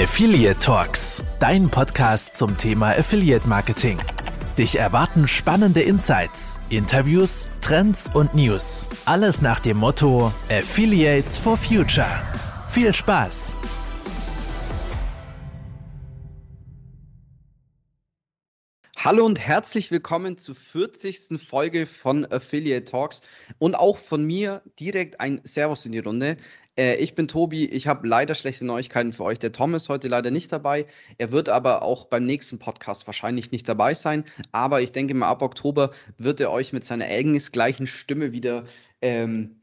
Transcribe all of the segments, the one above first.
Affiliate Talks, dein Podcast zum Thema Affiliate Marketing. Dich erwarten spannende Insights, Interviews, Trends und News. Alles nach dem Motto Affiliates for Future. Viel Spaß! Hallo und herzlich willkommen zur 40. Folge von Affiliate Talks und auch von mir direkt ein Servus in die Runde. Äh, ich bin Tobi, ich habe leider schlechte Neuigkeiten für euch. Der Tom ist heute leider nicht dabei. Er wird aber auch beim nächsten Podcast wahrscheinlich nicht dabei sein. Aber ich denke mal, ab Oktober wird er euch mit seiner engelsgleichen Stimme wieder ähm,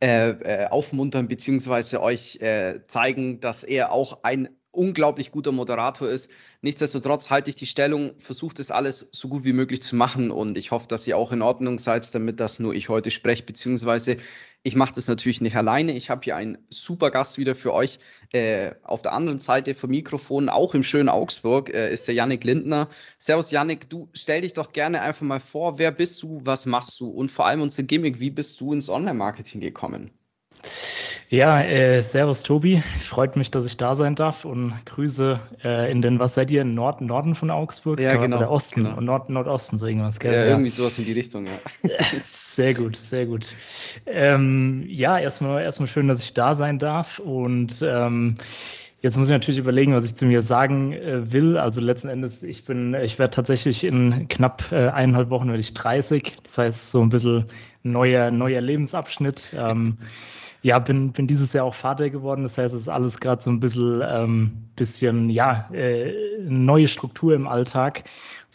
äh, äh, aufmuntern, beziehungsweise euch äh, zeigen, dass er auch ein unglaublich guter Moderator ist. Nichtsdestotrotz halte ich die Stellung, versuche das alles so gut wie möglich zu machen und ich hoffe, dass ihr auch in Ordnung seid, damit das nur ich heute spreche, beziehungsweise ich mache das natürlich nicht alleine. Ich habe hier einen super Gast wieder für euch. Äh, auf der anderen Seite vom Mikrofon, auch im schönen Augsburg, äh, ist der Yannick Lindner. Servus Yannick, du stell dich doch gerne einfach mal vor, wer bist du, was machst du und vor allem unser Gimmick, wie bist du ins Online-Marketing gekommen? Ja, äh, Servus Tobi. Freut mich, dass ich da sein darf und Grüße äh, in den, was seid ihr, Nord Norden von Augsburg? Ja, genau. Oder Osten genau. und Nord Nordosten, so irgendwas, gell? Ja, irgendwie sowas in die Richtung, ja. sehr gut, sehr gut. Ähm, ja, erstmal, erstmal schön, dass ich da sein darf und ähm, Jetzt muss ich natürlich überlegen, was ich zu mir sagen äh, will. Also letzten Endes, ich bin, ich werde tatsächlich in knapp äh, eineinhalb Wochen werde ich 30. Das heißt, so ein bisschen neuer, neuer Lebensabschnitt. Ähm, ja, bin, bin dieses Jahr auch Vater geworden. Das heißt, es ist alles gerade so ein bisschen, ähm, bisschen ja, äh, neue Struktur im Alltag.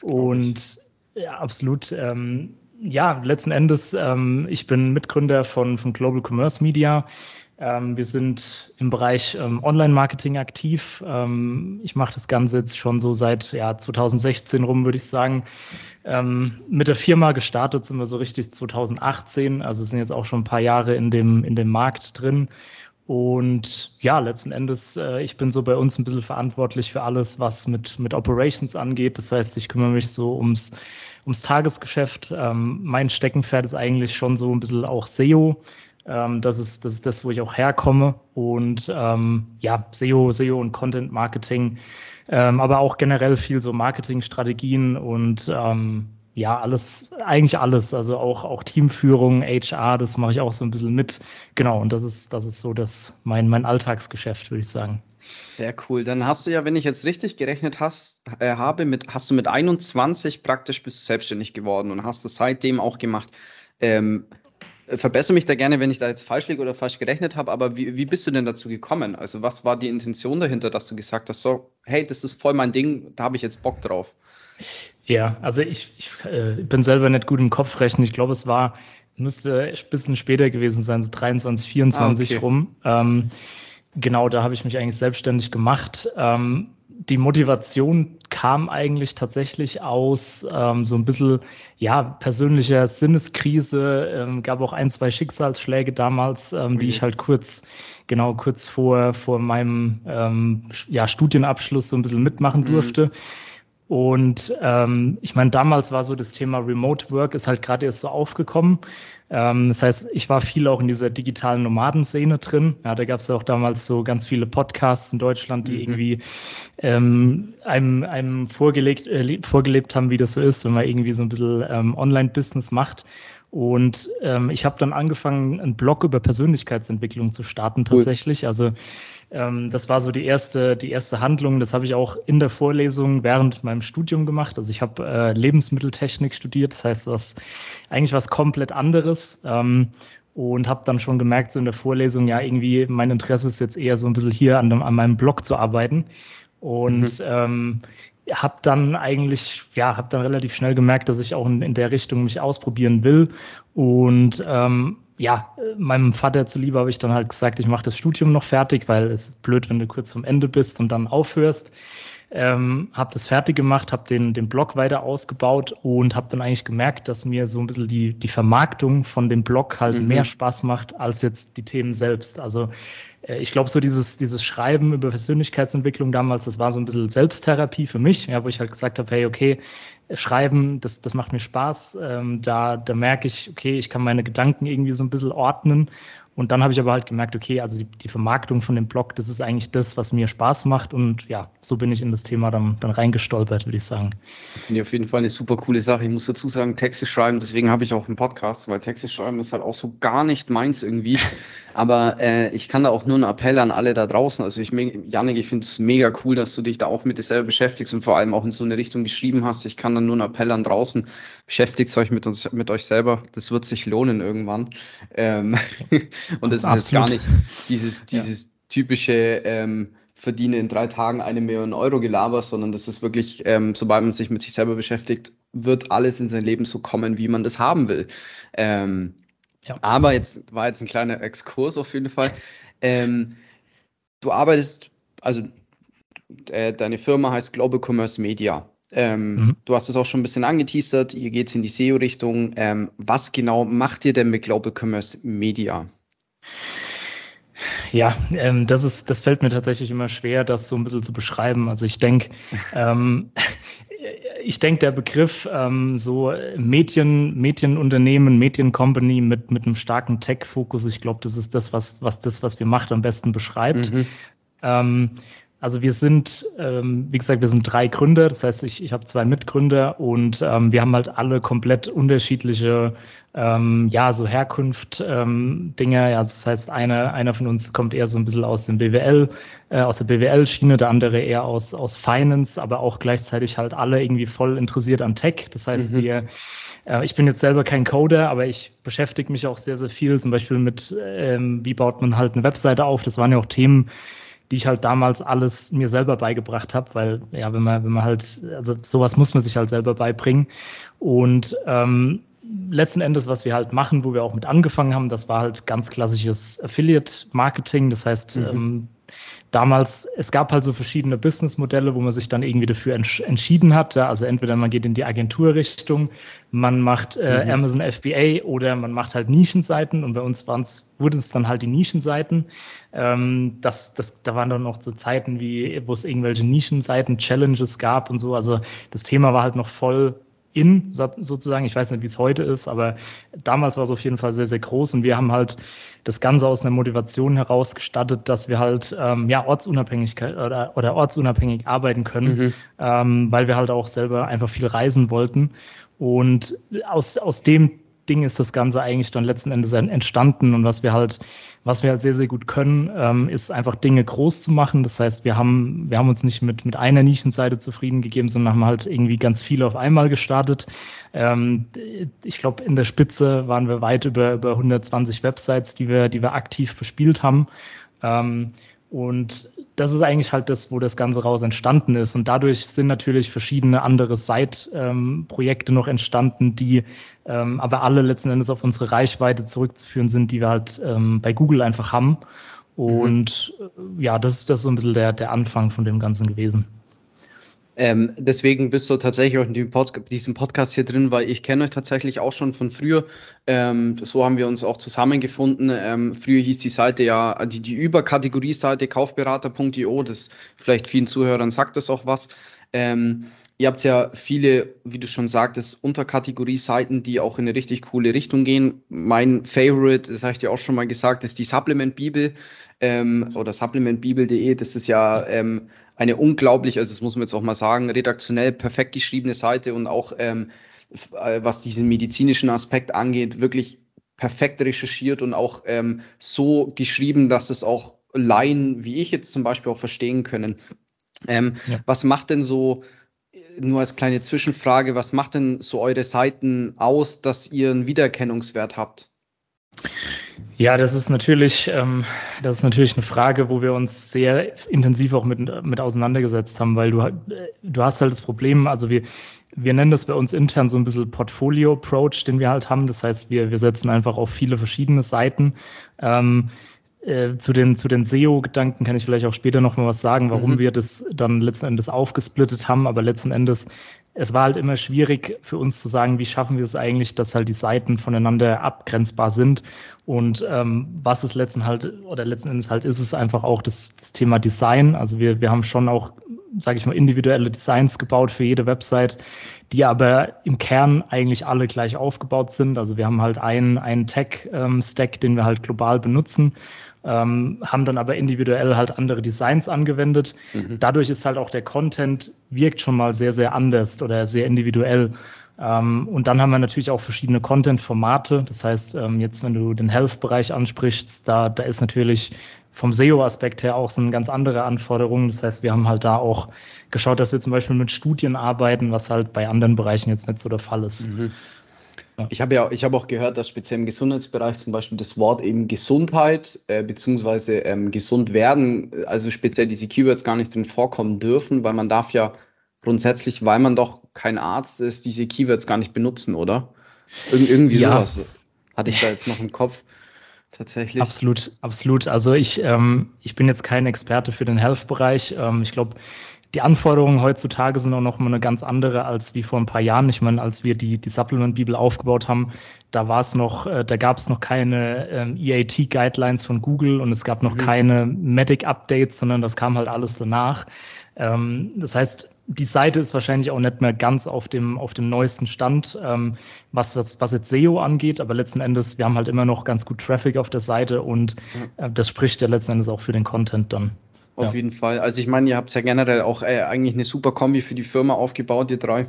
Und ja, absolut. Ähm, ja, letzten Endes, ähm, ich bin Mitgründer von, von Global Commerce Media. Ähm, wir sind im Bereich ähm, Online-Marketing aktiv. Ähm, ich mache das Ganze jetzt schon so seit ja, 2016 rum, würde ich sagen. Ähm, mit der Firma gestartet sind wir so richtig 2018, also sind jetzt auch schon ein paar Jahre in dem, in dem Markt drin. Und ja, letzten Endes, äh, ich bin so bei uns ein bisschen verantwortlich für alles, was mit, mit Operations angeht. Das heißt, ich kümmere mich so ums, ums Tagesgeschäft. Ähm, mein Steckenpferd ist eigentlich schon so ein bisschen auch SEO. Ähm, das, ist, das ist das, wo ich auch herkomme. Und ähm, ja, SEO, SEO und Content Marketing, ähm, aber auch generell viel so Marketingstrategien und ähm, ja, alles, eigentlich alles. Also auch, auch Teamführung, HR, das mache ich auch so ein bisschen mit. Genau, und das ist, das ist so das, mein, mein Alltagsgeschäft, würde ich sagen. Sehr cool. Dann hast du ja, wenn ich jetzt richtig gerechnet hast, äh, habe, mit, hast du mit 21 praktisch bist selbstständig geworden und hast es seitdem auch gemacht. Ähm, äh, verbessere mich da gerne, wenn ich da jetzt falsch liege oder falsch gerechnet habe, aber wie, wie bist du denn dazu gekommen? Also was war die Intention dahinter, dass du gesagt hast, so, hey, das ist voll mein Ding, da habe ich jetzt Bock drauf? Ja, also ich, ich äh, bin selber nicht gut im Kopf rechnen. Ich glaube, es war, müsste ein bisschen später gewesen sein, so 23, 24 ah, okay. rum. Ähm, genau, da habe ich mich eigentlich selbstständig gemacht. Ähm, die Motivation kam eigentlich tatsächlich aus ähm, so ein bisschen ja persönlicher Sinneskrise. Ähm, gab auch ein, zwei Schicksalsschläge damals, ähm, die ich halt kurz, genau kurz vor, vor meinem ähm, ja, Studienabschluss so ein bisschen mitmachen mhm. durfte. Und ähm, ich meine, damals war so das Thema Remote Work ist halt gerade erst so aufgekommen. Ähm, das heißt, ich war viel auch in dieser digitalen Nomadenszene drin. Ja, da gab es ja auch damals so ganz viele Podcasts in Deutschland, die mhm. irgendwie ähm, einem, einem vorgelegt, äh, vorgelebt haben, wie das so ist, wenn man irgendwie so ein bisschen ähm, Online-Business macht. Und ähm, ich habe dann angefangen, einen Blog über Persönlichkeitsentwicklung zu starten tatsächlich. Cool. Also ähm, das war so die erste, die erste Handlung. Das habe ich auch in der Vorlesung während meinem Studium gemacht. Also ich habe äh, Lebensmitteltechnik studiert, das heißt was eigentlich was komplett anderes. Ähm, und habe dann schon gemerkt, so in der Vorlesung, ja, irgendwie mein Interesse ist jetzt eher so ein bisschen hier an, an meinem Blog zu arbeiten. Und mhm. ähm, habe dann eigentlich, ja, habe dann relativ schnell gemerkt, dass ich auch in, in der Richtung mich ausprobieren will. Und ähm, ja, meinem Vater zuliebe habe ich dann halt gesagt, ich mache das Studium noch fertig, weil es ist blöd, wenn du kurz vom Ende bist und dann aufhörst. Ähm, habe das fertig gemacht, habe den, den Blog weiter ausgebaut und habe dann eigentlich gemerkt, dass mir so ein bisschen die, die Vermarktung von dem Blog halt mhm. mehr Spaß macht als jetzt die Themen selbst. Also ich glaube, so dieses, dieses Schreiben über Persönlichkeitsentwicklung damals, das war so ein bisschen Selbsttherapie für mich, ja, wo ich halt gesagt habe, hey, okay, Schreiben, das, das macht mir Spaß. Ähm, da, da merke ich, okay, ich kann meine Gedanken irgendwie so ein bisschen ordnen. Und dann habe ich aber halt gemerkt, okay, also die, die, Vermarktung von dem Blog, das ist eigentlich das, was mir Spaß macht. Und ja, so bin ich in das Thema dann, dann reingestolpert, würde ich sagen. Finde ich auf jeden Fall eine super coole Sache. Ich muss dazu sagen, Texte schreiben, deswegen habe ich auch einen Podcast, weil Texte schreiben ist halt auch so gar nicht meins irgendwie. Aber äh, ich kann da auch nur einen Appell an alle da draußen. Also ich, Janik, ich finde es mega cool, dass du dich da auch mit dir selber beschäftigst und vor allem auch in so eine Richtung geschrieben hast. Ich kann da nur einen Appell an draußen. Beschäftigt euch mit uns, mit euch selber. Das wird sich lohnen irgendwann. Ähm, und das ist jetzt gar nicht dieses, dieses ja. typische ähm, verdiene in drei Tagen eine Million Euro Gelaber, sondern das ist wirklich, ähm, sobald man sich mit sich selber beschäftigt, wird alles in sein Leben so kommen, wie man das haben will. Ähm, ja. Aber jetzt war jetzt ein kleiner Exkurs auf jeden Fall. Ähm, du arbeitest, also äh, deine Firma heißt Global Commerce Media. Ähm, mhm. Du hast es auch schon ein bisschen angeteasert, ihr geht in die SEO-Richtung. Ähm, was genau macht ihr denn mit Global Commerce Media? Ja, ähm, das ist, das fällt mir tatsächlich immer schwer, das so ein bisschen zu beschreiben. Also ich denke, ähm, ich denke, der Begriff ähm, so Medien, Medienunternehmen, Mediencompany mit, mit einem starken Tech-Fokus, ich glaube, das ist das, was, was das, was wir macht, am besten beschreibt. Mhm. Also wir sind, ähm, wie gesagt, wir sind drei Gründer. Das heißt, ich, ich habe zwei Mitgründer und ähm, wir haben halt alle komplett unterschiedliche, ähm, ja, so Herkunft ähm, Dinge. Ja, das heißt, einer, einer von uns kommt eher so ein bisschen aus dem BWL, äh, aus der BWL-Schiene, der andere eher aus, aus Finance, aber auch gleichzeitig halt alle irgendwie voll interessiert an Tech. Das heißt, mhm. wir äh, ich bin jetzt selber kein Coder, aber ich beschäftige mich auch sehr, sehr viel, zum Beispiel mit, ähm, wie baut man halt eine Webseite auf. Das waren ja auch Themen, die ich halt damals alles mir selber beigebracht habe, weil ja, wenn man, wenn man halt, also sowas muss man sich halt selber beibringen. Und ähm, letzten Endes, was wir halt machen, wo wir auch mit angefangen haben, das war halt ganz klassisches Affiliate-Marketing. Das heißt, mhm. ähm, damals, es gab halt so verschiedene Businessmodelle, wo man sich dann irgendwie dafür entsch entschieden hat. Ja, also entweder man geht in die Agenturrichtung, man macht äh, mhm. Amazon FBA oder man macht halt Nischenseiten und bei uns wurden es dann halt die Nischenseiten. Ähm, das, das, da waren dann noch so Zeiten, wie, wo es irgendwelche Nischenseiten, Challenges gab und so. Also das Thema war halt noch voll in sozusagen. Ich weiß nicht, wie es heute ist, aber damals war es auf jeden Fall sehr, sehr groß und wir haben halt das Ganze aus einer Motivation heraus gestattet, dass wir halt ähm, ja Ortsunabhängigkeit oder, oder ortsunabhängig arbeiten können, mhm. ähm, weil wir halt auch selber einfach viel reisen wollten. Und aus, aus dem Ding ist das Ganze eigentlich dann letzten Endes entstanden und was wir halt, was wir halt sehr, sehr gut können, ähm, ist einfach Dinge groß zu machen. Das heißt, wir haben, wir haben uns nicht mit, mit einer Nischenseite zufrieden gegeben, sondern haben halt irgendwie ganz viele auf einmal gestartet. Ähm, ich glaube, in der Spitze waren wir weit über, über 120 Websites, die wir, die wir aktiv bespielt haben. Ähm, und das ist eigentlich halt das, wo das Ganze raus entstanden ist. Und dadurch sind natürlich verschiedene andere Side-Projekte noch entstanden, die ähm, aber alle letzten Endes auf unsere Reichweite zurückzuführen sind, die wir halt ähm, bei Google einfach haben. Und mhm. ja, das, das ist so ein bisschen der, der Anfang von dem Ganzen gewesen. Ähm, deswegen bist du tatsächlich auch in Pod diesem Podcast hier drin, weil ich kenne euch tatsächlich auch schon von früher. Ähm, so haben wir uns auch zusammengefunden. Ähm, früher hieß die Seite ja, die, die Überkategorie-Seite kaufberater.io, das vielleicht vielen Zuhörern sagt das auch was. Ähm, ihr habt ja viele, wie du schon sagtest, Unterkategorie-Seiten, die auch in eine richtig coole Richtung gehen. Mein Favorite, das habe ich dir auch schon mal gesagt, ist die Supplement Bibel ähm, oder supplementbibel.de. Das ist ja ähm, eine unglaublich, also das muss man jetzt auch mal sagen, redaktionell perfekt geschriebene Seite und auch ähm, äh, was diesen medizinischen Aspekt angeht, wirklich perfekt recherchiert und auch ähm, so geschrieben, dass es auch Laien wie ich jetzt zum Beispiel auch verstehen können. Ähm, ja. Was macht denn so, nur als kleine Zwischenfrage, was macht denn so eure Seiten aus, dass ihr einen Wiedererkennungswert habt? Ja, das ist natürlich, ähm, das ist natürlich eine Frage, wo wir uns sehr intensiv auch mit, mit auseinandergesetzt haben, weil du, du hast halt das Problem, also wir, wir nennen das bei uns intern so ein bisschen Portfolio-Approach, den wir halt haben. Das heißt, wir, wir setzen einfach auf viele verschiedene Seiten. Ähm, äh, zu den, zu den SEO-Gedanken kann ich vielleicht auch später noch mal was sagen, warum mhm. wir das dann letzten Endes aufgesplittet haben. Aber letzten Endes, es war halt immer schwierig für uns zu sagen, wie schaffen wir es eigentlich, dass halt die Seiten voneinander abgrenzbar sind. Und ähm, was es letzten halt, oder letzten Endes halt ist, es einfach auch das, das Thema Design. Also wir, wir haben schon auch sage ich mal, individuelle Designs gebaut für jede Website, die aber im Kern eigentlich alle gleich aufgebaut sind. Also wir haben halt einen, einen Tech-Stack, ähm, den wir halt global benutzen ähm, haben dann aber individuell halt andere Designs angewendet. Mhm. Dadurch ist halt auch der Content wirkt schon mal sehr, sehr anders oder sehr individuell. Ähm, und dann haben wir natürlich auch verschiedene Content-Formate. Das heißt, ähm, jetzt, wenn du den Health-Bereich ansprichst, da, da ist natürlich vom SEO-Aspekt her auch so eine ganz andere Anforderung. Das heißt, wir haben halt da auch geschaut, dass wir zum Beispiel mit Studien arbeiten, was halt bei anderen Bereichen jetzt nicht so der Fall ist. Mhm. Ja. Ich habe ja, ich habe auch gehört, dass speziell im Gesundheitsbereich zum Beispiel das Wort eben Gesundheit äh, beziehungsweise ähm, gesund werden, also speziell diese Keywords gar nicht drin vorkommen dürfen, weil man darf ja grundsätzlich, weil man doch kein Arzt ist, diese Keywords gar nicht benutzen, oder? Ir irgendwie ja. sowas hatte ich da jetzt noch im Kopf. Tatsächlich. Absolut, absolut. Also ich, ähm, ich bin jetzt kein Experte für den Health-Bereich. Ähm, ich glaube, die Anforderungen heutzutage sind auch noch mal eine ganz andere als wie vor ein paar Jahren. Ich meine, als wir die, die Supplement-Bibel aufgebaut haben, da war es noch, äh, da gab es noch keine ähm, EAT-Guidelines von Google und es gab noch mhm. keine Medic-Updates, sondern das kam halt alles danach. Ähm, das heißt, die Seite ist wahrscheinlich auch nicht mehr ganz auf dem, auf dem neuesten Stand, ähm, was, was, was jetzt SEO angeht, aber letzten Endes, wir haben halt immer noch ganz gut Traffic auf der Seite und äh, das spricht ja letzten Endes auch für den Content dann. Auf ja. jeden Fall. Also ich meine, ihr habt ja generell auch äh, eigentlich eine super Kombi für die Firma aufgebaut, ihr drei.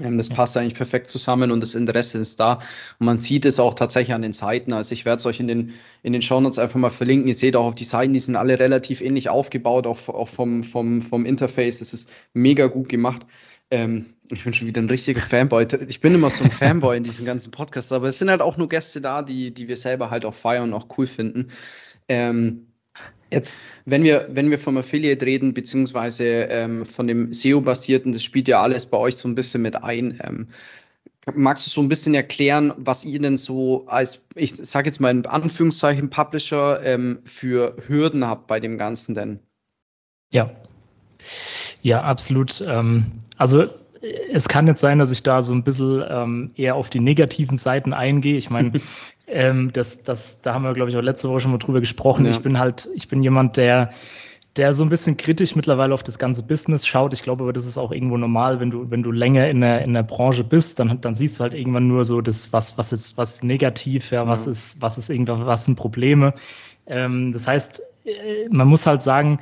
Ähm, das passt eigentlich perfekt zusammen und das Interesse ist da. Und man sieht es auch tatsächlich an den Seiten. Also ich werde es euch in den, in den Shownotes einfach mal verlinken. Ihr seht auch auf die Seiten, die sind alle relativ ähnlich aufgebaut, auch, auch vom, vom, vom Interface. Das ist mega gut gemacht. Ähm, ich bin schon wieder ein richtiger Fanboy. Ich bin immer so ein Fanboy in diesen ganzen Podcasts, aber es sind halt auch nur Gäste da, die, die wir selber halt auch feiern und auch cool finden. Ähm, Jetzt, wenn wir, wenn wir vom Affiliate reden, beziehungsweise ähm, von dem SEO-basierten, das spielt ja alles bei euch so ein bisschen mit ein. Ähm, magst du so ein bisschen erklären, was ihr denn so als, ich sage jetzt mal in Anführungszeichen, Publisher ähm, für Hürden habt bei dem Ganzen denn? Ja, ja, absolut. Ähm, also es kann jetzt sein, dass ich da so ein bisschen ähm, eher auf die negativen Seiten eingehe. Ich meine, Ähm, das, das, da haben wir, glaube ich, auch letzte Woche schon mal drüber gesprochen. Ja. Ich bin halt, ich bin jemand, der, der so ein bisschen kritisch mittlerweile auf das ganze Business schaut. Ich glaube aber, das ist auch irgendwo normal, wenn du, wenn du länger in der, in der Branche bist, dann, dann siehst du halt irgendwann nur so das, was, was ist, was negativ, ja, was ja. ist, was ist irgendwas, was sind Probleme. Ähm, das heißt, äh, man muss halt sagen,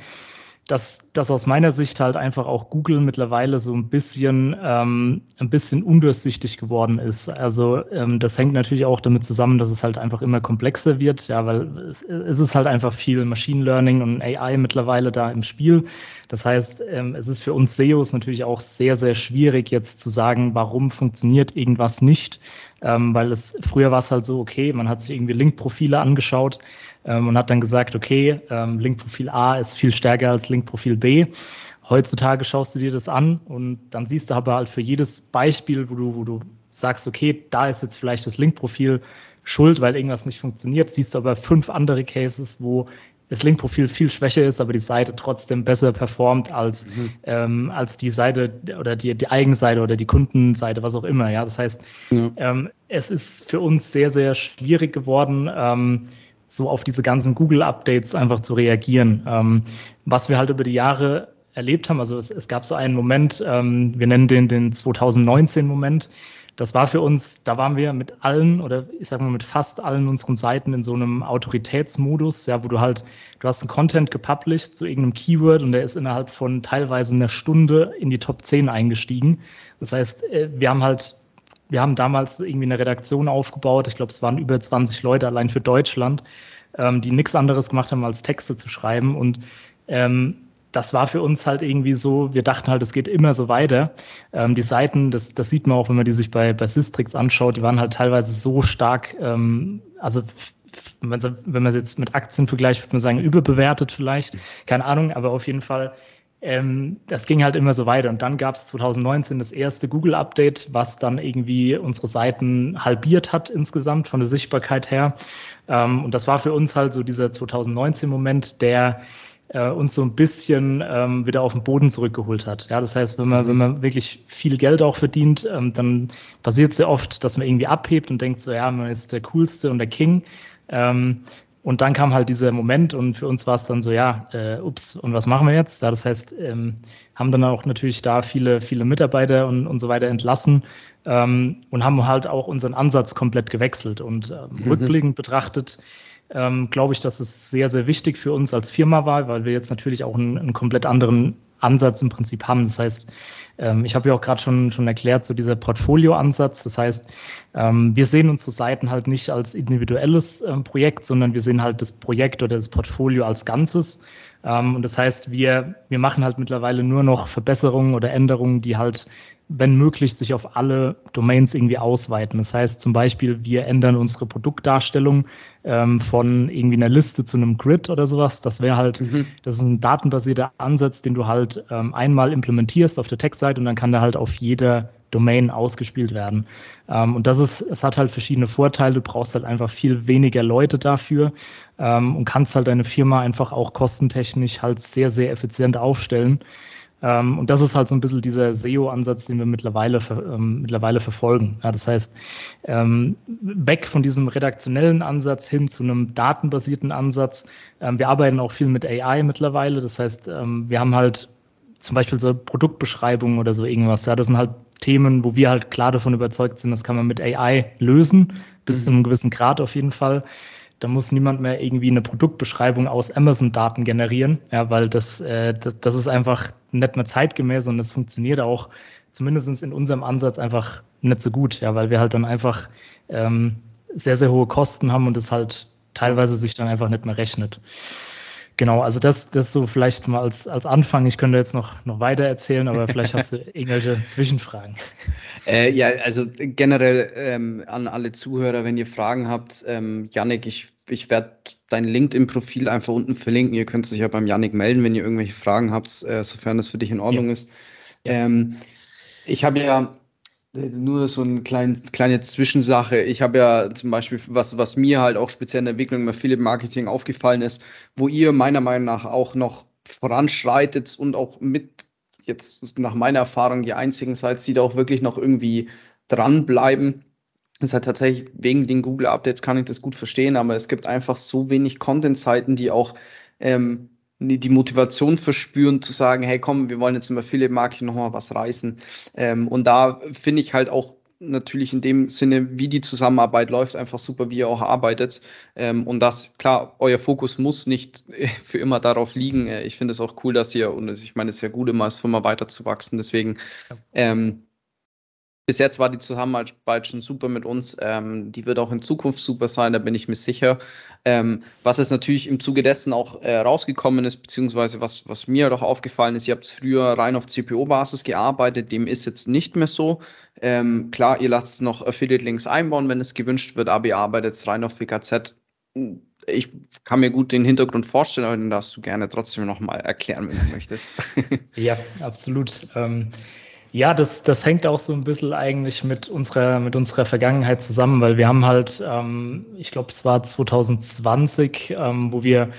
dass, dass aus meiner Sicht halt einfach auch Google mittlerweile so ein bisschen, ähm, ein bisschen undurchsichtig geworden ist. Also ähm, das hängt natürlich auch damit zusammen, dass es halt einfach immer komplexer wird, ja, weil es, es ist halt einfach viel Machine Learning und AI mittlerweile da im Spiel. Das heißt, ähm, es ist für uns SEOs natürlich auch sehr, sehr schwierig jetzt zu sagen, warum funktioniert irgendwas nicht, ähm, weil es früher war es halt so, okay, man hat sich irgendwie Link-Profile angeschaut, ähm, und hat dann gesagt, okay, ähm, Linkprofil A ist viel stärker als Linkprofil B. Heutzutage schaust du dir das an und dann siehst du aber halt für jedes Beispiel, wo du, wo du sagst, okay, da ist jetzt vielleicht das Linkprofil schuld, weil irgendwas nicht funktioniert, siehst du aber fünf andere Cases, wo das Linkprofil viel schwächer ist, aber die Seite trotzdem besser performt als, mhm. ähm, als die Seite oder die, die Eigenseite oder die Kundenseite, was auch immer. Ja, das heißt, ja. ähm, es ist für uns sehr, sehr schwierig geworden, ähm, so auf diese ganzen Google-Updates einfach zu reagieren. Ähm, was wir halt über die Jahre erlebt haben, also es, es gab so einen Moment, ähm, wir nennen den den 2019-Moment. Das war für uns, da waren wir mit allen oder ich sag mal mit fast allen unseren Seiten in so einem Autoritätsmodus, ja, wo du halt, du hast einen Content gepublished zu irgendeinem Keyword und der ist innerhalb von teilweise einer Stunde in die Top 10 eingestiegen. Das heißt, äh, wir haben halt wir haben damals irgendwie eine Redaktion aufgebaut. Ich glaube, es waren über 20 Leute allein für Deutschland, ähm, die nichts anderes gemacht haben, als Texte zu schreiben. Und ähm, das war für uns halt irgendwie so, wir dachten halt, es geht immer so weiter. Ähm, die Seiten, das, das sieht man auch, wenn man die sich bei, bei Systrix anschaut, die waren halt teilweise so stark, ähm, also wenn man es jetzt mit Aktien vergleicht, würde man sagen, überbewertet vielleicht. Keine Ahnung, aber auf jeden Fall ähm, das ging halt immer so weiter. Und dann gab es 2019 das erste Google-Update, was dann irgendwie unsere Seiten halbiert hat insgesamt von der Sichtbarkeit her. Ähm, und das war für uns halt so dieser 2019-Moment, der äh, uns so ein bisschen ähm, wieder auf den Boden zurückgeholt hat. Ja, das heißt, wenn man, wenn man wirklich viel Geld auch verdient, ähm, dann passiert es sehr oft, dass man irgendwie abhebt und denkt so, ja, man ist der Coolste und der King. Ähm, Und dann kam halt dieser Moment und für uns war es dann so, ja, äh, ups, und was machen wir jetzt? Ja, das heißt, ähm, haben dann auch natürlich da viele, viele Mitarbeiter und, und so weiter entlassen ähm, und haben halt auch unseren Ansatz komplett gewechselt. Und ähm, mhm. rückblickend betrachtet, ähm, glaube ich, dass es sehr, sehr wichtig für uns als Firma war, weil wir jetzt natürlich auch einen, einen komplett anderen Ansatz im Prinzip haben. Das heißt, ähm, ich habe ja auch gerade schon, schon erklärt, so dieser Portfolio-Ansatz. Das heißt, ähm, wir sehen unsere Seiten halt nicht als individuelles ähm, Projekt, sondern wir sehen halt das Projekt oder das Portfolio als Ganzes. und das heißt, wir, wir machen halt mittlerweile nur noch Verbesserungen oder Änderungen, die halt wenn möglich, sich auf alle Domains irgendwie ausweiten. Das heißt zum Beispiel, wir ändern unsere Produktdarstellung ähm, von irgendwie einer Liste zu einem Grid oder sowas. Das wäre halt, mhm. das ist ein datenbasierter Ansatz, den du halt ähm, einmal implementierst auf der Textseite und dann kann der halt auf jeder Domain ausgespielt werden. Ähm, und das ist, es hat halt verschiedene Vorteile. Du brauchst halt einfach viel weniger Leute dafür ähm, und kannst halt deine Firma einfach auch kostentechnisch halt sehr, sehr effizient aufstellen. Ähm, und das ist halt so ein bisschen dieser SEO-Ansatz, den wir mittlerweile, ähm, mittlerweile verfolgen. Ja, das heißt, ähm, weg von diesem redaktionellen Ansatz hin zu einem datenbasierten Ansatz. Ähm, wir arbeiten auch viel mit AI mittlerweile. Das heißt, ähm, wir haben halt zum Beispiel so Produktbeschreibungen oder so irgendwas. Ja, das sind halt Themen, wo wir halt klar davon überzeugt sind, das kann man mit AI lösen, bis mhm. zu einem gewissen Grad auf jeden Fall. Da muss niemand mehr irgendwie eine Produktbeschreibung aus Amazon-Daten generieren, ja, weil das, äh, das, das ist einfach nicht mehr zeitgemäß und das funktioniert auch zumindest in unserem Ansatz einfach nicht so gut, ja, weil wir halt dann einfach ähm, sehr, sehr hohe Kosten haben und es halt teilweise sich dann einfach nicht mehr rechnet. Genau, also das, das so vielleicht mal als, als Anfang. Ich könnte jetzt noch, noch weiter erzählen, aber vielleicht hast du irgendwelche Zwischenfragen. Äh, ja, also generell ähm, an alle Zuhörer, wenn ihr Fragen habt, ähm, Yannick, ich, ich werde dein LinkedIn-Profil einfach unten verlinken. Ihr könnt euch ja beim Yannick melden, wenn ihr irgendwelche Fragen habt, äh, sofern das für dich in Ordnung ja. ist. Ja. Ähm, ich habe ja nur so eine kleine, kleine Zwischensache. Ich habe ja zum Beispiel, was, was mir halt auch speziell in der Entwicklung im Affiliate Marketing aufgefallen ist, wo ihr meiner Meinung nach auch noch voranschreitet und auch mit jetzt nach meiner Erfahrung die einzigen seid, die da auch wirklich noch irgendwie dranbleiben. Das ist halt tatsächlich wegen den Google Updates kann ich das gut verstehen, aber es gibt einfach so wenig Content-Seiten, die auch ähm, die Motivation verspüren, zu sagen, hey komm, wir wollen jetzt im Affiliate-Marketing nochmal was reißen. Ähm, und da finde ich halt auch natürlich in dem Sinne, wie die Zusammenarbeit läuft, einfach super, wie ihr auch arbeitet. Ähm, und das, klar, euer Fokus muss nicht für immer darauf liegen. Äh, ich finde es auch cool, dass ihr, und ich meine, es ist ja gut, immer als Firma weiterzuwachsen. Deswegen ähm, bis jetzt war die Zusammenarbeit schon super mit uns. Ähm, die wird auch in Zukunft super sein, da bin ich mir sicher. Ähm, was es natürlich im Zuge dessen auch äh, rausgekommen ist, beziehungsweise was, was mir doch aufgefallen ist, ihr habt früher rein auf CPO-Basis gearbeitet, dem ist jetzt nicht mehr so. Ähm, klar, ihr lasst noch Affiliate-Links einbauen, wenn es gewünscht wird, aber ihr arbeitet rein auf WKZ. Ich kann mir gut den Hintergrund vorstellen, aber den darfst du gerne trotzdem nochmal erklären, wenn du möchtest. ja, absolut. Ja, das, das hängt auch so ein bisschen eigentlich mit unserer, mit unserer Vergangenheit zusammen, weil wir haben halt, ähm, ich glaube, es war 2020, ähm, wo wir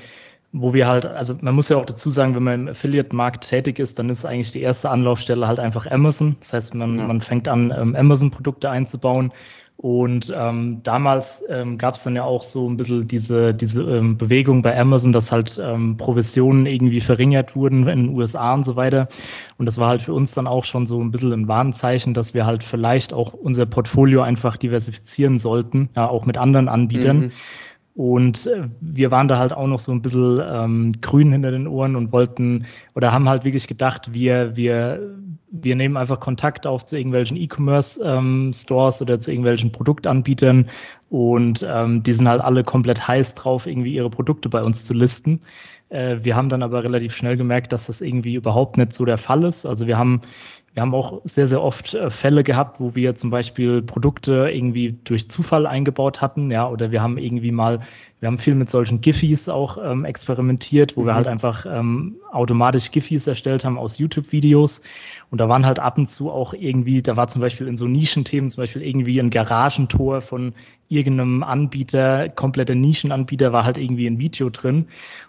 wo wir halt, also man muss ja auch dazu sagen, wenn man im Affiliate-Markt tätig ist, dann ist eigentlich die erste Anlaufstelle halt einfach Amazon. Das heißt, man, ja. man fängt an, ähm, Amazon-Produkte einzubauen und ähm, damals ähm, gab es dann ja auch so ein bisschen diese, diese ähm, Bewegung bei Amazon, dass halt ähm, Provisionen irgendwie verringert wurden in den USA und so weiter. Und das war halt für uns dann auch schon so ein bisschen ein Warnzeichen, dass wir halt vielleicht auch unser Portfolio einfach diversifizieren sollten, ja, auch mit anderen Anbietern. Mhm. Und äh, wir waren da halt auch noch so ein bisschen ähm, grün hinter den Ohren und wollten oder haben halt wirklich gedacht, wir, wir, wir nehmen einfach Kontakt auf zu irgendwelchen E-Commerce-Stores ähm, oder zu irgendwelchen Produktanbietern und ähm, die sind halt alle komplett heiß drauf, irgendwie ihre Produkte bei uns zu listen. Äh, wir haben dann aber relativ schnell gemerkt, dass das irgendwie überhaupt nicht so der Fall ist. Also wir haben wir haben auch sehr, sehr oft äh, Fälle gehabt, wo wir zum Beispiel Produkte irgendwie durch Zufall eingebaut hatten, ja, oder wir haben irgendwie mal, wir haben viel mit solchen Giffies auch ähm, experimentiert, wo mhm. wir halt einfach ähm, automatisch Giffies erstellt haben aus YouTube-Videos. Und da waren halt ab und zu auch irgendwie, da war zum Beispiel in so Nischenthemen, zum Beispiel irgendwie ein Garagentor von irgendeinem Anbieter, kompletter Nischenanbieter, war halt irgendwie ein Video drin.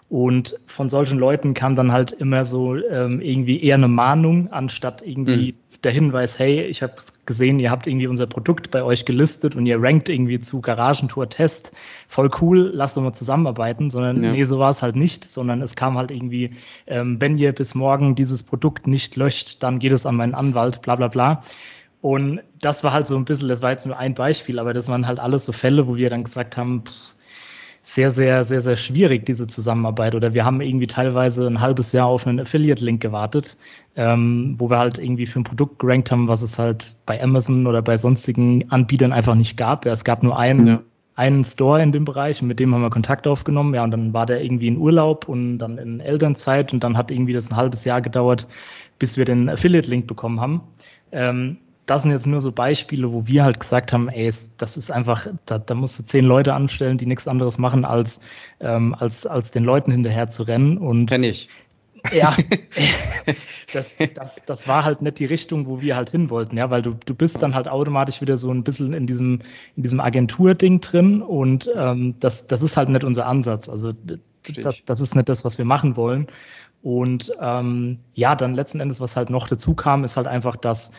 Und von solchen Leuten kam dann halt immer so ähm, irgendwie eher eine Mahnung, anstatt irgendwie mhm. der Hinweis, hey, ich habe gesehen, ihr habt irgendwie unser Produkt bei euch gelistet und ihr rankt irgendwie zu Garagentour-Test. Voll cool, lasst uns mal zusammenarbeiten. Sondern ja. nee, so war es halt nicht, sondern es kam halt irgendwie, ähm, wenn ihr bis morgen dieses Produkt nicht löscht, dann geht es an meinen Anwalt, bla bla bla. Und das war halt so ein bisschen, das war jetzt nur ein Beispiel, aber das waren halt alles so Fälle, wo wir dann gesagt haben, pff, sehr, sehr, sehr, sehr schwierig, diese Zusammenarbeit. Oder wir haben irgendwie teilweise ein halbes Jahr auf einen Affiliate-Link gewartet, ähm, wo wir halt irgendwie für ein Produkt gerankt haben, was es halt bei Amazon oder bei sonstigen Anbietern einfach nicht gab. Ja, es gab nur einen, ja. einen Store in dem Bereich und mit dem haben wir Kontakt aufgenommen. Ja, und dann war der irgendwie in Urlaub und dann in Elternzeit und dann hat irgendwie das ein halbes Jahr gedauert, bis wir den Affiliate-Link bekommen haben. Ähm, das sind jetzt nur so Beispiele, wo wir halt gesagt haben, ey, das ist einfach, da, da musst du zehn Leute anstellen, die nichts anderes machen, als, ähm, als, als den Leuten hinterher zu rennen. Und Kenn ich. Ja, das, das, das war halt nicht die Richtung, wo wir halt hin wollten, ja, weil du, du bist dann halt automatisch wieder so ein bisschen in diesem, in diesem Agenturding drin und ähm, das, das ist halt nicht unser Ansatz. Also das, das ist nicht das, was wir machen wollen. Und ähm, ja, dann letzten Endes, was halt noch dazu kam, ist halt einfach, dass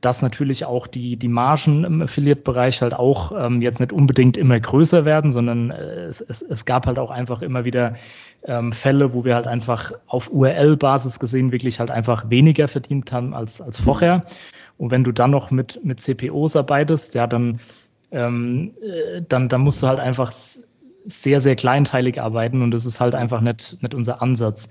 dass natürlich auch die, die Margen im Affiliate-Bereich halt auch ähm, jetzt nicht unbedingt immer größer werden, sondern äh, es, es, es gab halt auch einfach immer wieder ähm, Fälle, wo wir halt einfach auf URL-Basis gesehen wirklich halt einfach weniger verdient haben als, als vorher. Und wenn du dann noch mit, mit CPOs arbeitest, ja, dann, ähm, äh, dann, dann musst du halt einfach sehr, sehr kleinteilig arbeiten und das ist halt einfach nicht, nicht unser Ansatz.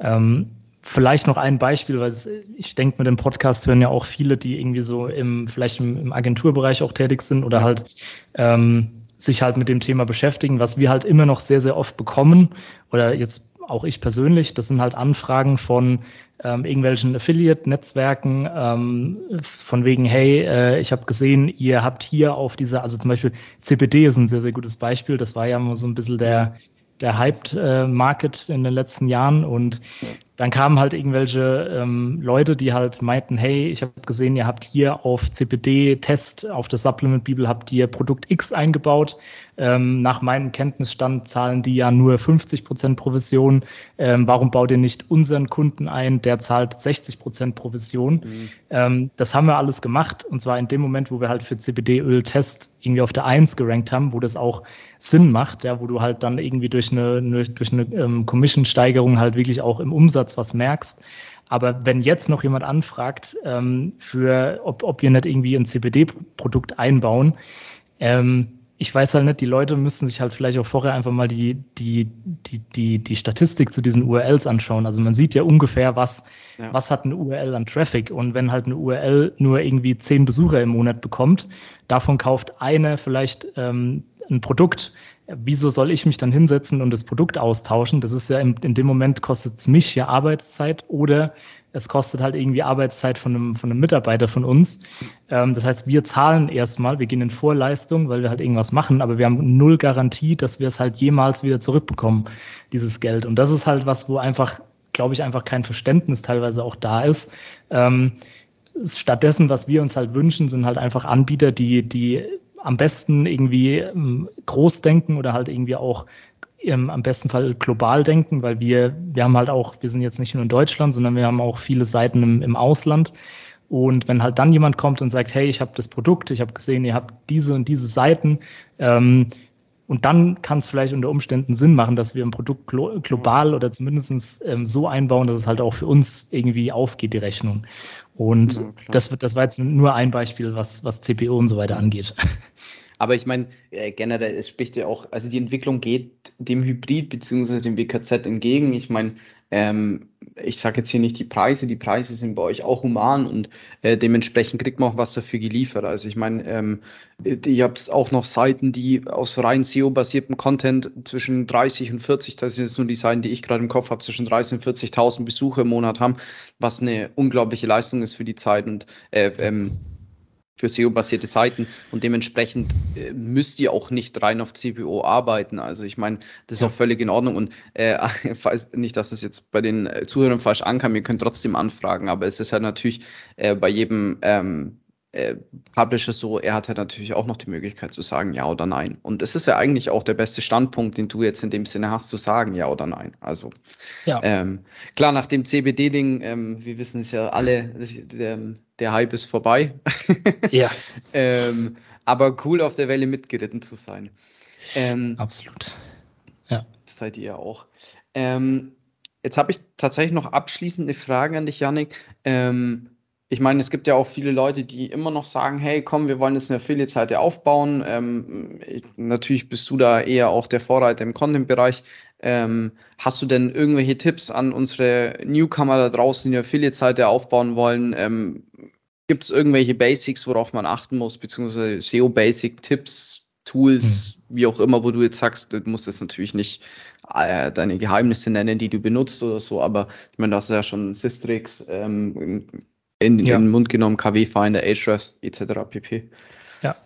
Ähm, Vielleicht noch ein Beispiel, weil ich denke, mit dem Podcast hören ja auch viele, die irgendwie so im, vielleicht im, im Agenturbereich auch tätig sind oder halt ähm, sich halt mit dem Thema beschäftigen, was wir halt immer noch sehr, sehr oft bekommen oder jetzt auch ich persönlich, das sind halt Anfragen von ähm, irgendwelchen Affiliate-Netzwerken, ähm, von wegen, hey, äh, ich habe gesehen, ihr habt hier auf dieser, also zum Beispiel CPD ist ein sehr, sehr gutes Beispiel, das war ja immer so ein bisschen der, der Hyped äh, in den letzten Jahren. Und dann kamen halt irgendwelche ähm, Leute, die halt meinten, hey, ich habe gesehen, ihr habt hier auf CPD-Test, auf der Supplement-Bibel habt ihr Produkt X eingebaut. Ähm, nach meinem Kenntnisstand zahlen die ja nur 50 Prozent Provision. Ähm, warum baut ihr nicht unseren Kunden ein, der zahlt 60 Prozent Provision? Mhm. Ähm, das haben wir alles gemacht und zwar in dem Moment, wo wir halt für CBD-Öl-Test irgendwie auf der Eins gerankt haben, wo das auch Sinn macht, ja, wo du halt dann irgendwie durch eine, durch eine ähm, Commission-Steigerung halt wirklich auch im Umsatz Umsatz was merkst. Aber wenn jetzt noch jemand anfragt, ähm, für, ob, ob wir nicht irgendwie ein CBD-Produkt einbauen, ähm, ich weiß halt nicht, die Leute müssen sich halt vielleicht auch vorher einfach mal die, die, die, die, die Statistik zu diesen URLs anschauen. Also man sieht ja ungefähr, was, ja. was hat eine URL an Traffic. Und wenn halt eine URL nur irgendwie zehn Besucher im Monat bekommt, davon kauft eine vielleicht ähm, ein Produkt, wieso soll ich mich dann hinsetzen und das Produkt austauschen? Das ist ja in, in dem Moment kostet es mich ja Arbeitszeit oder es kostet halt irgendwie Arbeitszeit von einem, von einem Mitarbeiter von uns. Ähm, das heißt, wir zahlen erstmal, wir gehen in Vorleistung, weil wir halt irgendwas machen, aber wir haben null Garantie, dass wir es halt jemals wieder zurückbekommen, dieses Geld. Und das ist halt was, wo einfach, glaube ich, einfach kein Verständnis teilweise auch da ist. Ähm, stattdessen, was wir uns halt wünschen, sind halt einfach Anbieter, die, die am besten irgendwie ähm, groß denken oder halt irgendwie auch ähm, am besten Fall global denken, weil wir, wir haben halt auch, wir sind jetzt nicht nur in Deutschland, sondern wir haben auch viele Seiten im, im Ausland. Und wenn halt dann jemand kommt und sagt, hey, ich habe das Produkt, ich habe gesehen, ihr habt diese und diese Seiten, ähm, und dann kann es vielleicht unter Umständen Sinn machen, dass wir ein Produkt glo global oder zumindest ähm, so einbauen, dass es halt auch für uns irgendwie aufgeht, die Rechnung. Und ja, das, das war jetzt nur ein Beispiel, was, was CPO und so weiter angeht. Aber ich meine, äh, generell, es spricht ja auch, also die Entwicklung geht dem Hybrid bzw. dem WKZ entgegen. Ich meine, ähm, ich sage jetzt hier nicht die Preise, die Preise sind bei euch auch human und äh, dementsprechend kriegt man auch was dafür geliefert. Also ich meine, ähm, ihr habt auch noch Seiten, die aus rein SEO-basiertem Content zwischen 30 und 40, das sind jetzt nur die Seiten, die ich gerade im Kopf habe, zwischen 30 und 40.000 Besucher im Monat haben, was eine unglaubliche Leistung ist für die Zeit und äh, ähm, für SEO-basierte Seiten und dementsprechend äh, müsst ihr auch nicht rein auf CPO arbeiten. Also ich meine, das ist ja. auch völlig in Ordnung und äh, falls nicht, dass es jetzt bei den äh, Zuhörern falsch ankam, ihr könnt trotzdem anfragen, aber es ist halt natürlich äh, bei jedem ähm, äh, Publisher so, er hat halt natürlich auch noch die Möglichkeit zu sagen ja oder nein. Und das ist ja eigentlich auch der beste Standpunkt, den du jetzt in dem Sinne hast, zu sagen ja oder nein. Also ja. ähm, klar, nach dem CBD-Ding, ähm, wir wissen es ja alle, der, der Hype ist vorbei. ja. ähm, aber cool auf der Welle mitgeritten zu sein. Ähm, Absolut. Ja. Das seid ihr auch. Ähm, jetzt habe ich tatsächlich noch abschließende Fragen an dich, Janik. Ähm, ich meine, es gibt ja auch viele Leute, die immer noch sagen, hey, komm, wir wollen jetzt eine Affiliate-Seite aufbauen. Ähm, ich, natürlich bist du da eher auch der Vorreiter im Content-Bereich. Ähm, hast du denn irgendwelche Tipps an unsere Newcomer da draußen, die eine Affiliate-Seite aufbauen wollen? Ähm, Gibt es irgendwelche Basics, worauf man achten muss, beziehungsweise SEO-Basic-Tipps, Tools, hm. wie auch immer, wo du jetzt sagst, du musst jetzt natürlich nicht äh, deine Geheimnisse nennen, die du benutzt oder so, aber ich meine, das ist ja schon Systrix, ähm, in, ja. in den Mund genommen, KW-Finder, Ahrefs etc. pp. Ja.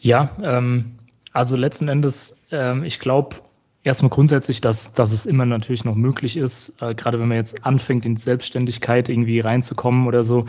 Ja, ähm, also letzten Endes, ähm, ich glaube erstmal grundsätzlich, dass, dass es immer natürlich noch möglich ist, äh, gerade wenn man jetzt anfängt, in Selbstständigkeit irgendwie reinzukommen oder so,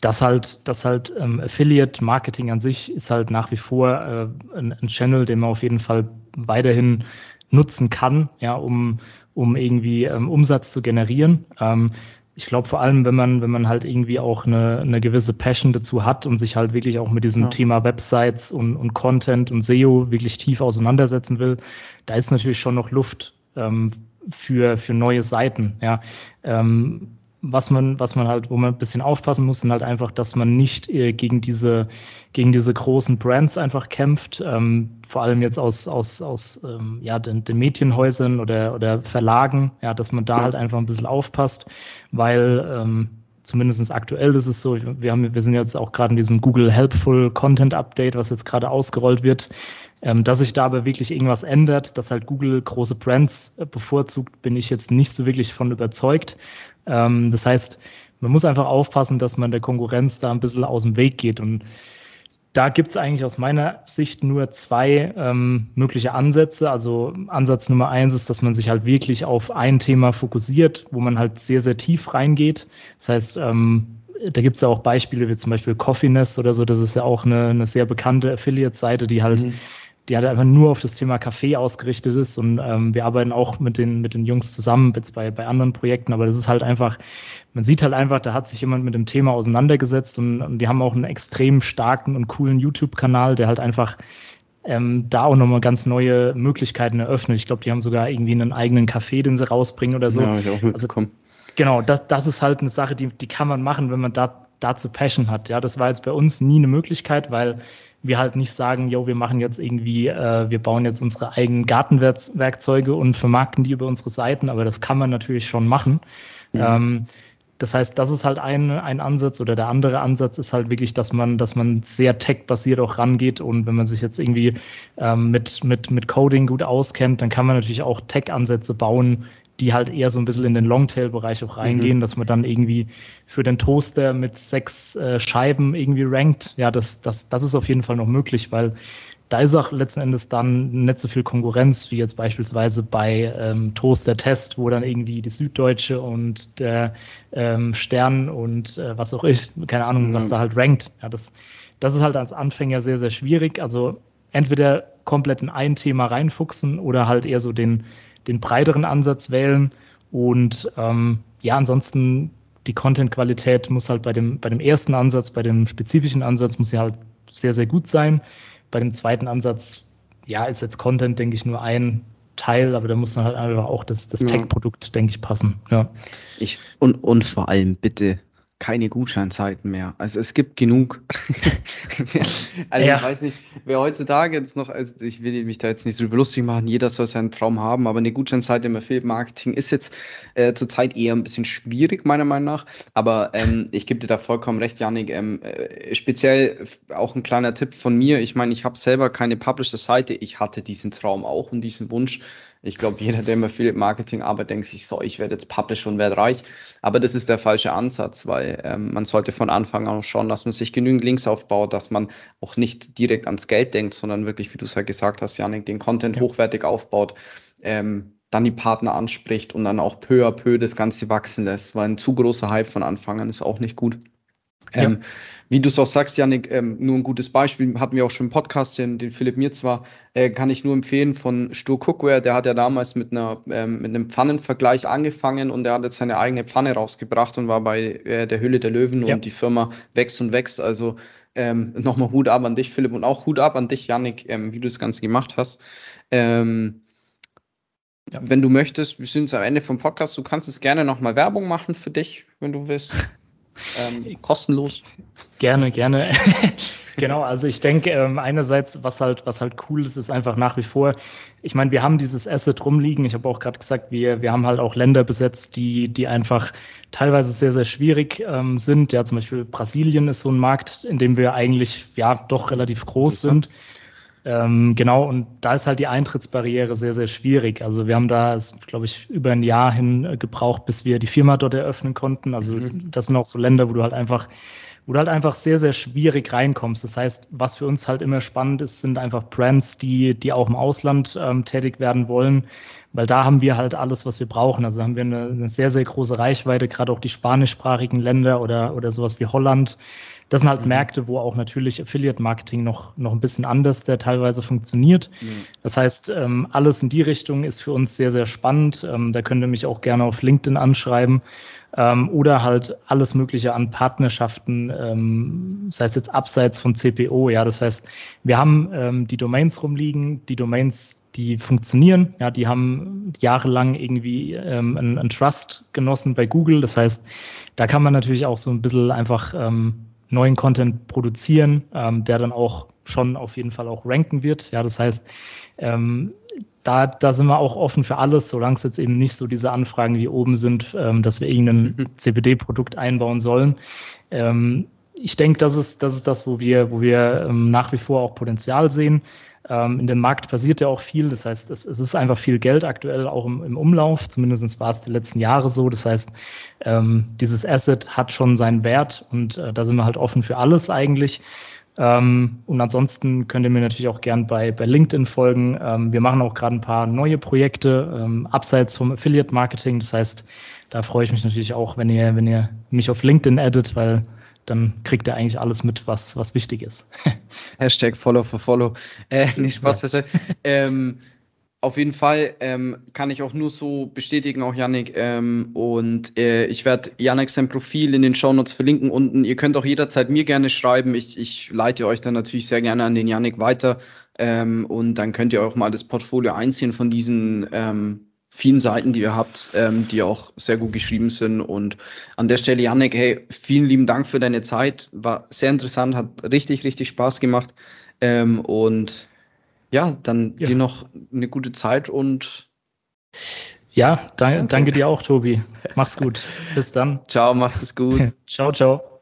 dass halt, dass halt ähm, Affiliate-Marketing an sich ist halt nach wie vor äh, ein, ein Channel, den man auf jeden Fall weiterhin nutzen kann, ja, um, um irgendwie ähm, Umsatz zu generieren. Ähm, ich glaube vor allem, wenn man, wenn man halt irgendwie auch eine, eine gewisse Passion dazu hat und sich halt wirklich auch mit diesem ja. Thema Websites und, und Content und SEO wirklich tief auseinandersetzen will, da ist natürlich schon noch Luft ähm, für, für neue Seiten. Ja. Ähm, was man, was man halt, wo man ein bisschen aufpassen muss, sind halt einfach, dass man nicht äh, gegen diese, gegen diese großen Brands einfach kämpft, ähm, vor allem jetzt aus, aus, aus ähm, ja, den, den Medienhäusern oder, oder Verlagen, ja, dass man da halt einfach ein bisschen aufpasst, weil ähm, zumindest aktuell ist es so, wir, haben, wir sind jetzt auch gerade in diesem Google Helpful Content Update, was jetzt gerade ausgerollt wird, ähm, dass sich da aber wirklich irgendwas ändert, dass halt Google große Brands äh, bevorzugt, bin ich jetzt nicht so wirklich von überzeugt. Ähm, das heißt, man muss einfach aufpassen, dass man der Konkurrenz da ein bisschen aus dem Weg geht. Und da gibt es eigentlich aus meiner Sicht nur zwei ähm, mögliche Ansätze. Also Ansatz Nummer eins ist, dass man sich halt wirklich auf ein Thema fokussiert, wo man halt sehr, sehr tief reingeht. Das heißt, ähm, da gibt es ja auch Beispiele wie zum Beispiel Coffeeness oder so. Das ist ja auch eine, eine sehr bekannte Affiliate-Seite, die halt mhm die halt einfach nur auf das Thema Kaffee ausgerichtet ist. Und ähm, wir arbeiten auch mit den, mit den Jungs zusammen, jetzt bei, bei anderen Projekten, aber das ist halt einfach, man sieht halt einfach, da hat sich jemand mit dem Thema auseinandergesetzt und, und die haben auch einen extrem starken und coolen YouTube-Kanal, der halt einfach ähm, da auch nochmal ganz neue Möglichkeiten eröffnet. Ich glaube, die haben sogar irgendwie einen eigenen Kaffee, den sie rausbringen oder so. Ja, ich auch mitbekommen. Also, genau, das, das ist halt eine Sache, die, die kann man machen, wenn man da dazu Passion hat. Ja, das war jetzt bei uns nie eine Möglichkeit, weil wir halt nicht sagen, jo, wir machen jetzt irgendwie, äh, wir bauen jetzt unsere eigenen Gartenwerkzeuge und vermarkten die über unsere Seiten, aber das kann man natürlich schon machen. Ja. Ähm, das heißt, das ist halt ein, ein Ansatz oder der andere Ansatz ist halt wirklich, dass man, dass man sehr tech-basiert auch rangeht und wenn man sich jetzt irgendwie ähm, mit, mit, mit Coding gut auskennt, dann kann man natürlich auch Tech-Ansätze bauen, die halt eher so ein bisschen in den Longtail-Bereich auch reingehen, mhm. dass man dann irgendwie für den Toaster mit sechs äh, Scheiben irgendwie rankt. Ja, das, das, das ist auf jeden Fall noch möglich, weil da ist auch letzten Endes dann nicht so viel Konkurrenz wie jetzt beispielsweise bei ähm, Toaster Test, wo dann irgendwie die Süddeutsche und der ähm, Stern und äh, was auch ich, keine Ahnung, mhm. was da halt rankt. Ja, das, das ist halt als Anfänger sehr, sehr schwierig. Also entweder komplett in ein Thema reinfuchsen oder halt eher so den den breiteren Ansatz wählen. Und ähm, ja, ansonsten die Content-Qualität muss halt bei dem, bei dem ersten Ansatz, bei dem spezifischen Ansatz, muss ja halt sehr, sehr gut sein. Bei dem zweiten Ansatz, ja, ist jetzt Content, denke ich, nur ein Teil, aber da muss dann halt einfach auch das, das ja. Tech-Produkt, denke ich, passen. Ja. Ich, und, und vor allem bitte keine Gutscheinzeiten mehr. Also es gibt genug. also ja. ich weiß nicht, wer heutzutage jetzt noch, also ich will mich da jetzt nicht so lustig machen, jeder soll seinen Traum haben, aber eine Gutscheinzeit im Affiliate-Marketing ist jetzt äh, zurzeit eher ein bisschen schwierig, meiner Meinung nach. Aber ähm, ich gebe dir da vollkommen recht, Janik. Ähm, äh, speziell auch ein kleiner Tipp von mir. Ich meine, ich habe selber keine Publisher-Seite. Ich hatte diesen Traum auch und diesen Wunsch. Ich glaube, jeder, der im Affiliate-Marketing arbeitet, denkt sich so, ich werde jetzt Publisher und werde reich. Aber das ist der falsche Ansatz, weil ähm, man sollte von Anfang an schauen, dass man sich genügend Links aufbaut, dass man auch nicht direkt ans Geld denkt, sondern wirklich, wie du es ja halt gesagt hast, Janik, den Content ja. hochwertig aufbaut. Ähm, dann die Partner anspricht und dann auch peu à peu das Ganze wachsen lässt, weil ein zu großer Hype von Anfang an ist auch nicht gut. Ähm, wie du es auch sagst, Janik, ähm, nur ein gutes Beispiel, hatten wir auch schon im Podcast, den, den Philipp mir zwar, äh, kann ich nur empfehlen von Stur Cookware, der hat ja damals mit, einer, ähm, mit einem Pfannenvergleich angefangen und der hat jetzt seine eigene Pfanne rausgebracht und war bei äh, der Hülle der Löwen ja. und die Firma wächst und wächst. Also ähm, nochmal Hut ab an dich, Philipp, und auch Hut ab an dich, Janik, ähm, wie du das Ganze gemacht hast. Ähm, ja. Wenn du möchtest, wir sind jetzt am Ende vom Podcast, du kannst es gerne nochmal Werbung machen für dich, wenn du willst. Ähm, kostenlos. Gerne, gerne. genau, also ich denke, ähm, einerseits, was halt, was halt cool ist, ist einfach nach wie vor, ich meine, wir haben dieses Asset rumliegen. Ich habe auch gerade gesagt, wir, wir haben halt auch Länder besetzt, die, die einfach teilweise sehr, sehr schwierig ähm, sind. Ja, zum Beispiel Brasilien ist so ein Markt, in dem wir eigentlich ja doch relativ groß sind. Ähm, genau, und da ist halt die Eintrittsbarriere sehr, sehr schwierig. Also wir haben da, glaube ich, über ein Jahr hin äh, gebraucht, bis wir die Firma dort eröffnen konnten. Also mhm. das sind auch so Länder, wo du halt einfach wo du halt einfach sehr, sehr schwierig reinkommst. Das heißt, was für uns halt immer spannend ist, sind einfach Brands, die, die auch im Ausland ähm, tätig werden wollen, weil da haben wir halt alles, was wir brauchen. Also haben wir eine, eine sehr, sehr große Reichweite, gerade auch die spanischsprachigen Länder oder, oder sowas wie Holland. Das sind halt mhm. Märkte, wo auch natürlich Affiliate-Marketing noch, noch ein bisschen anders der teilweise funktioniert. Mhm. Das heißt, ähm, alles in die Richtung ist für uns sehr, sehr spannend. Ähm, da könnt ihr mich auch gerne auf LinkedIn anschreiben ähm, oder halt alles Mögliche an Partnerschaften, ähm, sei es jetzt abseits von CPO. Ja, das heißt, wir haben ähm, die Domains rumliegen, die Domains, die funktionieren. Ja, die haben jahrelang irgendwie ähm, einen, einen Trust genossen bei Google. Das heißt, da kann man natürlich auch so ein bisschen einfach ähm, neuen Content produzieren, ähm, der dann auch schon auf jeden Fall auch ranken wird. Ja, das heißt, ähm, da, da sind wir auch offen für alles, solange es jetzt eben nicht so diese Anfragen wie oben sind, ähm, dass wir irgendein mhm. CBD-Produkt einbauen sollen. Ähm, ich denke, das ist, das ist das, wo wir, wo wir ähm, nach wie vor auch Potenzial sehen. Ähm, in dem Markt passiert ja auch viel. Das heißt, es, es ist einfach viel Geld aktuell auch im, im Umlauf. Zumindest war es die letzten Jahre so. Das heißt, ähm, dieses Asset hat schon seinen Wert und äh, da sind wir halt offen für alles eigentlich. Ähm, und ansonsten könnt ihr mir natürlich auch gern bei, bei LinkedIn folgen. Ähm, wir machen auch gerade ein paar neue Projekte ähm, abseits vom Affiliate Marketing. Das heißt, da freue ich mich natürlich auch, wenn ihr, wenn ihr mich auf LinkedIn addet, weil dann kriegt er eigentlich alles mit, was, was wichtig ist. Hashtag Follow for Follow. Äh, nicht Spaß ja. ähm, auf jeden Fall ähm, kann ich auch nur so bestätigen, auch Yannick. Ähm, und äh, ich werde Yannick sein Profil in den Shownotes verlinken unten. Ihr könnt auch jederzeit mir gerne schreiben. Ich, ich leite euch dann natürlich sehr gerne an den Yannick weiter. Ähm, und dann könnt ihr auch mal das Portfolio einsehen von diesen ähm, vielen Seiten, die ihr habt, ähm, die auch sehr gut geschrieben sind. Und an der Stelle, Janik, hey, vielen lieben Dank für deine Zeit. War sehr interessant, hat richtig, richtig Spaß gemacht. Ähm, und ja, dann ja. dir noch eine gute Zeit und ja, danke, danke dir auch, Tobi. Mach's gut. Bis dann. Ciao, macht es gut. ciao, ciao.